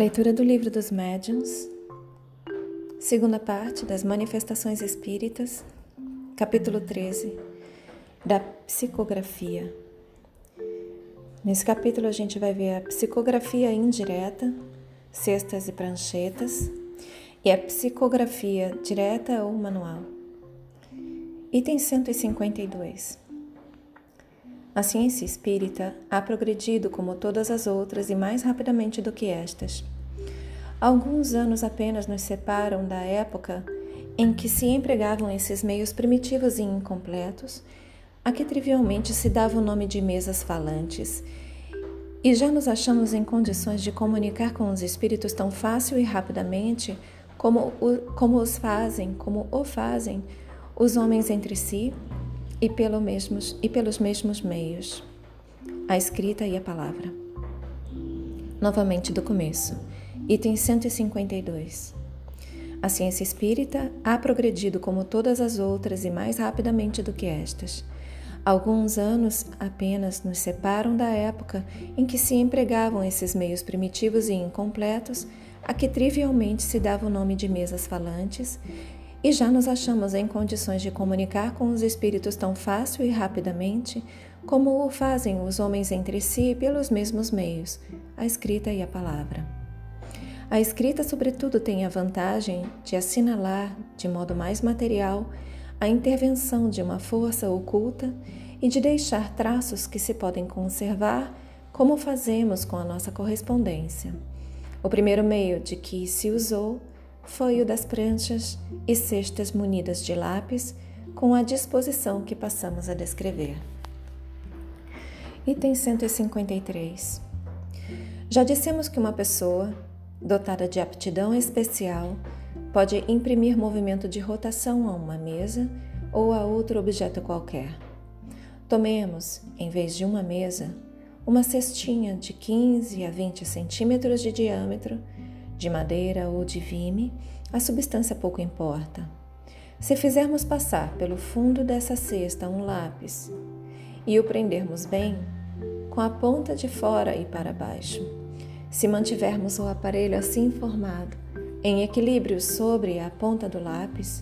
Leitura do Livro dos Médiuns, segunda parte das Manifestações Espíritas, capítulo 13, da psicografia. Nesse capítulo a gente vai ver a psicografia indireta, cestas e pranchetas, e a psicografia direta ou manual. Item 152. A ciência espírita ha progredido como todas as outras e mais rapidamente do que estas. Alguns anos apenas nos separam da época em que se empregavam esses meios primitivos e incompletos, a que trivialmente se dava o nome de mesas falantes, e já nos achamos em condições de comunicar com os espíritos tão fácil e rapidamente como, o, como os fazem, como o fazem os homens entre si e, pelo mesmos, e pelos mesmos meios, a escrita e a palavra. Novamente do começo, item 152. A ciência espírita ha progredido como todas as outras e mais rapidamente do que estas. Alguns anos apenas nos separam da época em que se empregavam esses meios primitivos e incompletos, a que trivialmente se dava o nome de mesas falantes, e já nos achamos em condições de comunicar com os espíritos tão fácil e rapidamente como o fazem os homens entre si pelos mesmos meios, a escrita e a palavra. A escrita, sobretudo, tem a vantagem de assinalar, de modo mais material, a intervenção de uma força oculta e de deixar traços que se podem conservar, como fazemos com a nossa correspondência. O primeiro meio de que se usou foi o das pranchas e cestas munidas de lápis, com a disposição que passamos a descrever. Item 153. Já dissemos que uma pessoa, dotada de aptidão especial, pode imprimir movimento de rotação a uma mesa ou a outro objeto qualquer. Tomemos, em vez de uma mesa, uma cestinha de 15 a 20 centímetros de diâmetro de madeira ou de vime, a substância pouco importa. Se fizermos passar pelo fundo dessa cesta um lápis e o prendermos bem, com a ponta de fora e para baixo, se mantivermos o aparelho assim formado, em equilíbrio sobre a ponta do lápis,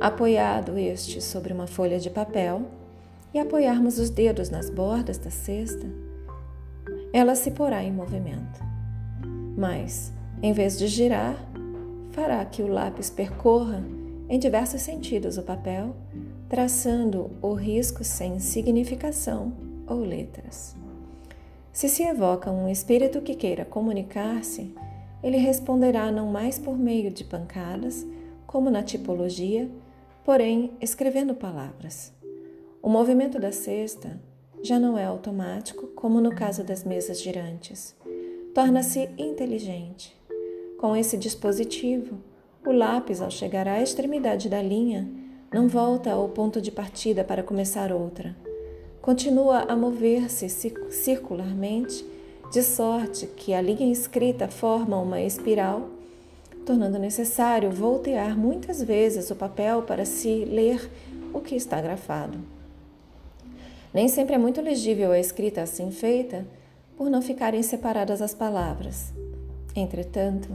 apoiado este sobre uma folha de papel e apoiarmos os dedos nas bordas da cesta, ela se porá em movimento. Mas, em vez de girar, fará que o lápis percorra em diversos sentidos o papel, traçando o risco sem significação ou letras. Se se evoca um espírito que queira comunicar-se, ele responderá não mais por meio de pancadas, como na tipologia, porém escrevendo palavras. O movimento da cesta já não é automático, como no caso das mesas girantes. Torna-se inteligente. Com esse dispositivo, o lápis, ao chegar à extremidade da linha, não volta ao ponto de partida para começar outra. Continua a mover-se circularmente, de sorte que a linha escrita forma uma espiral, tornando necessário voltear muitas vezes o papel para se ler o que está grafado. Nem sempre é muito legível a escrita assim feita, por não ficarem separadas as palavras. Entretanto,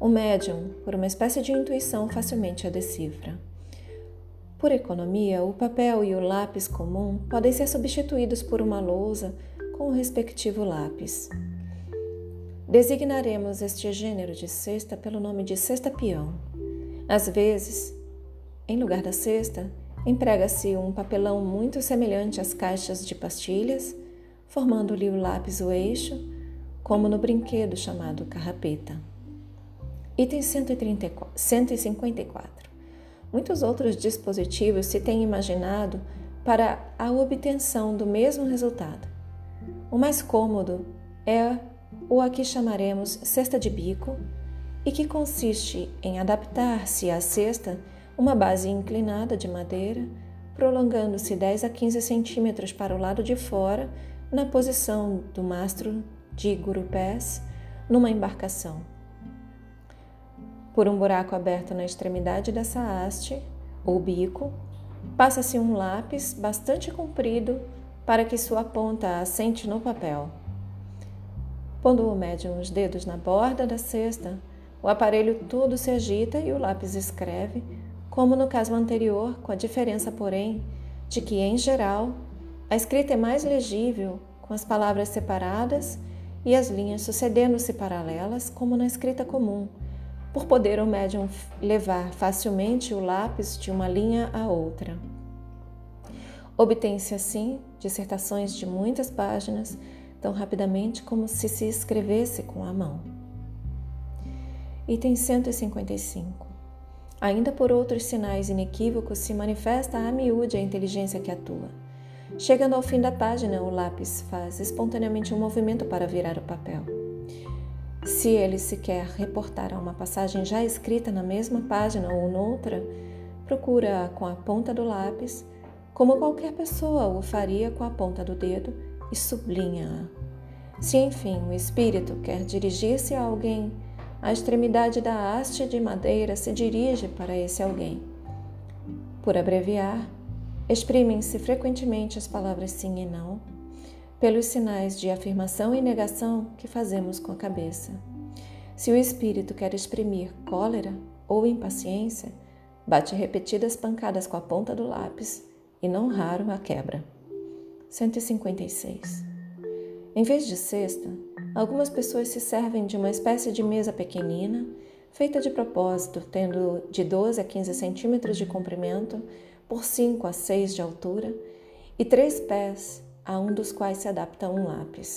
o médium, por uma espécie de intuição, facilmente a decifra. Por economia, o papel e o lápis comum podem ser substituídos por uma lousa com o respectivo lápis. Designaremos este gênero de cesta pelo nome de cesta peão. Às vezes, em lugar da cesta, emprega-se um papelão muito semelhante às caixas de pastilhas, formando-lhe o lápis o eixo como no brinquedo chamado carrapeta. Item 154. Muitos outros dispositivos se têm imaginado para a obtenção do mesmo resultado. O mais cômodo é o a que chamaremos cesta de bico e que consiste em adaptar-se à cesta uma base inclinada de madeira, prolongando-se 10 a 15 centímetros para o lado de fora na posição do mastro de gurupés numa embarcação. Por um buraco aberto na extremidade dessa haste, ou bico, passa-se um lápis bastante comprido para que sua ponta assente no papel. Pondo o médium os dedos na borda da cesta, o aparelho todo se agita e o lápis escreve, como no caso anterior, com a diferença, porém, de que, em geral, a escrita é mais legível com as palavras separadas e as linhas sucedendo-se paralelas, como na escrita comum, por poder o médium levar facilmente o lápis de uma linha a outra. Obtém-se assim dissertações de muitas páginas tão rapidamente como se se escrevesse com a mão. Item 155. Ainda por outros sinais inequívocos se manifesta a miúde a inteligência que atua. Chegando ao fim da página, o lápis faz espontaneamente um movimento para virar o papel. Se ele se quer reportar a uma passagem já escrita na mesma página ou noutra, procura com a ponta do lápis, como qualquer pessoa o faria com a ponta do dedo, e sublinha-a. Se, enfim, o espírito quer dirigir-se a alguém, a extremidade da haste de madeira se dirige para esse alguém. Por abreviar, exprimem-se frequentemente as palavras sim e não, pelos sinais de afirmação e negação que fazemos com a cabeça. Se o espírito quer exprimir cólera ou impaciência, bate repetidas pancadas com a ponta do lápis e não raro a quebra. 156. Em vez de cesta, algumas pessoas se servem de uma espécie de mesa pequenina, feita de propósito, tendo de 12 a 15 centímetros de comprimento por 5 a 6 de altura e três pés, a um dos quais se adapta um lápis.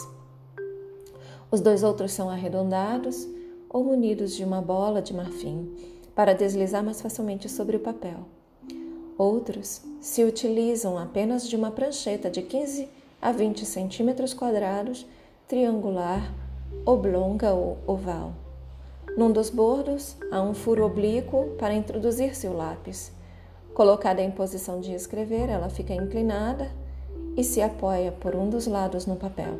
Os dois outros são arredondados ou munidos de uma bola de marfim para deslizar mais facilmente sobre o papel. Outros se utilizam apenas de uma prancheta de 15 a 20 centímetros quadrados, triangular, oblonga ou oval. Num dos bordos há um furo oblíquo para introduzir-se o lápis. Colocada em posição de escrever, ela fica inclinada e se apoia por um dos lados no papel.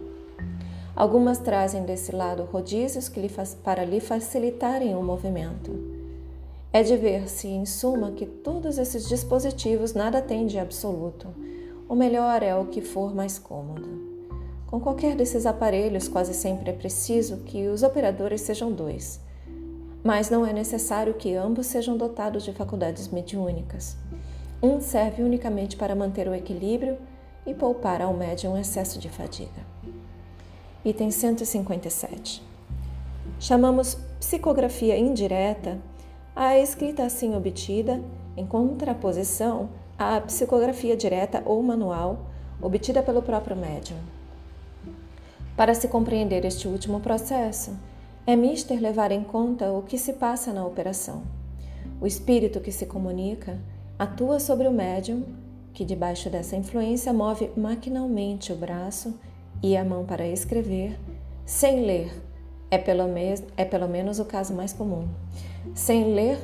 Algumas trazem desse lado rodízios lhe para lhe facilitarem o movimento. É de ver-se, em suma, que todos esses dispositivos nada têm de absoluto. O melhor é o que for mais cômodo. Com qualquer desses aparelhos, quase sempre é preciso que os operadores sejam dois. Mas não é necessário que ambos sejam dotados de faculdades mediúnicas. Um serve unicamente para manter o equilíbrio e poupar ao médium excesso de fadiga. Item 157. Chamamos psicografia indireta a escrita assim obtida, em contraposição à psicografia direta ou manual obtida pelo próprio médium. Para se compreender este último processo, é mister levar em conta o que se passa na operação. O espírito que se comunica atua sobre o médium, que debaixo dessa influência move maquinalmente o braço e a mão para escrever, sem ler. É pelo, é pelo menos o caso mais comum sem ler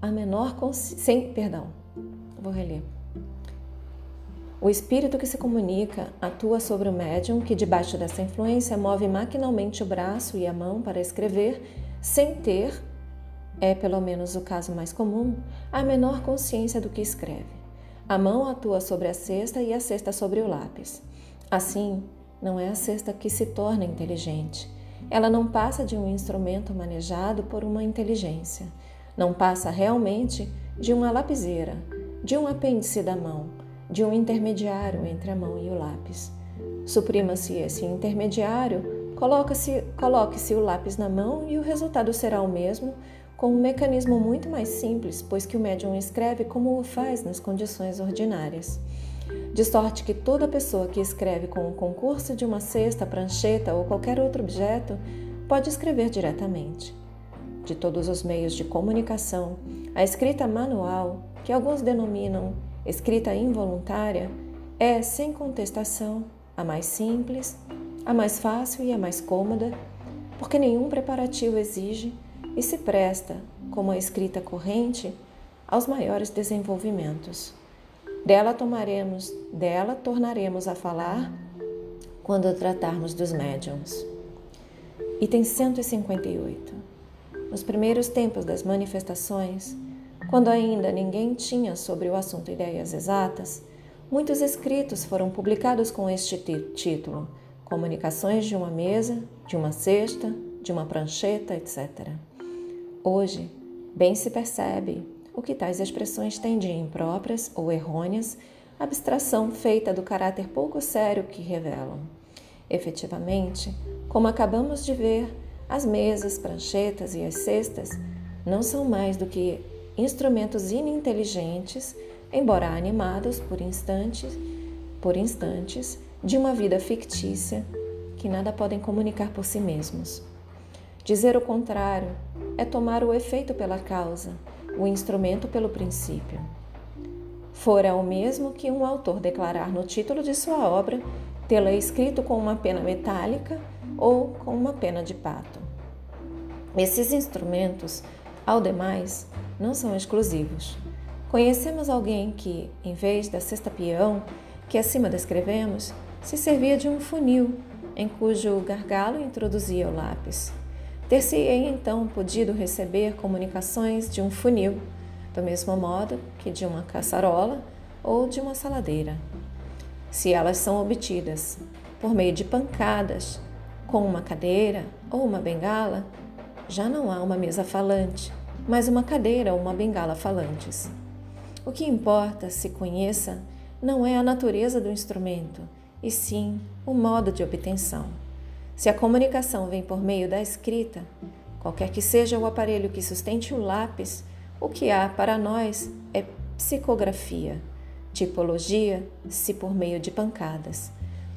a menor sem, perdão, vou reler. O espírito que se comunica atua sobre o médium que, debaixo dessa influência, move maquinalmente o braço e a mão para escrever, sem ter, é pelo menos o caso mais comum, a menor consciência do que escreve. A mão atua sobre a cesta e a cesta sobre o lápis. Assim, não é a cesta que se torna inteligente, ela não passa de um instrumento manejado por uma inteligência. Não passa realmente de uma lapiseira, de um apêndice da mão, de um intermediário entre a mão e o lápis. Suprima-se esse intermediário, coloque-se coloque o lápis na mão e o resultado será o mesmo, com um mecanismo muito mais simples, pois que o médium escreve como o faz nas condições ordinárias de sorte que toda pessoa que escreve com o concurso de uma cesta, prancheta ou qualquer outro objeto pode escrever diretamente. De todos os meios de comunicação, a escrita manual, que alguns denominam escrita involuntária, é, sem contestação, a mais simples, a mais fácil e a mais cômoda, porque nenhum preparativo exige e se presta, como a escrita corrente, aos maiores desenvolvimentos. Dela tomaremos, dela tornaremos a falar quando tratarmos dos médiums. Item 158. Nos primeiros tempos das manifestações, quando ainda ninguém tinha sobre o assunto ideias exatas, muitos escritos foram publicados com este título, comunicações de uma mesa, de uma cesta, de uma prancheta, etc. Hoje, bem se percebe o que tais expressões têm de impróprias ou errôneas, abstração feita do caráter pouco sério que revelam. Efetivamente, como acabamos de ver, as mesas, pranchetas e as cestas não são mais do que instrumentos ininteligentes, embora animados por instantes, por instantes de uma vida fictícia que nada podem comunicar por si mesmos. Dizer o contrário é tomar o efeito pela causa, o instrumento pelo princípio. Fora o mesmo que um autor declarar no título de sua obra tê-la escrito com uma pena metálica ou com uma pena de pato. Esses instrumentos, ao demais, não são exclusivos. Conhecemos alguém que, em vez da cesta peão que acima descrevemos, se servia de um funil em cujo gargalo introduzia o lápis. Ter-se-ei então podido receber comunicações de um funil, do mesmo modo que de uma caçarola ou de uma saladeira. Se elas são obtidas por meio de pancadas, com uma cadeira ou uma bengala, já não há uma mesa falante, mas uma cadeira ou uma bengala falantes. O que importa se conheça não é a natureza do instrumento, e sim o modo de obtenção. Se a comunicação vem por meio da escrita, qualquer que seja o aparelho que sustente o lápis, o que há para nós é psicografia, tipologia, se por meio de pancadas.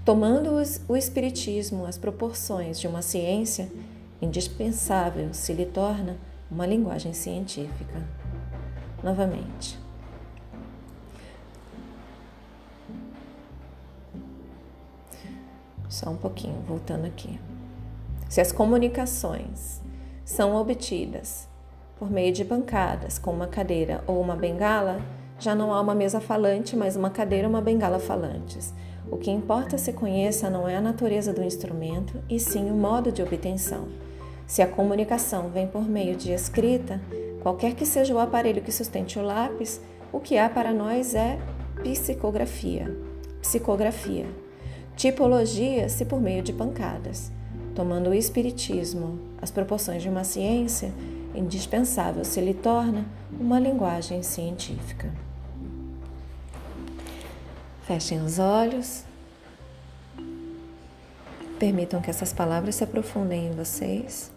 Tomando o Espiritismo as proporções de uma ciência, indispensável se lhe torna uma linguagem científica. Novamente. Só um pouquinho, voltando aqui. Se as comunicações são obtidas por meio de bancadas com uma cadeira ou uma bengala, já não há uma mesa falante, mas uma cadeira ou uma bengala falantes. O que importa se conheça não é a natureza do instrumento, e sim o modo de obtenção. Se a comunicação vem por meio de escrita, qualquer que seja o aparelho que sustente o lápis, o que há para nós é psicografia. Psicografia. Tipologia se por meio de pancadas. Tomando o espiritismo as proporções de uma ciência, indispensável se lhe torna uma linguagem científica. Fechem os olhos. Permitam que essas palavras se aprofundem em vocês.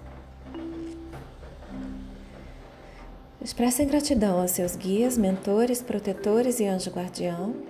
Expressem gratidão aos seus guias, mentores, protetores e anjo guardião.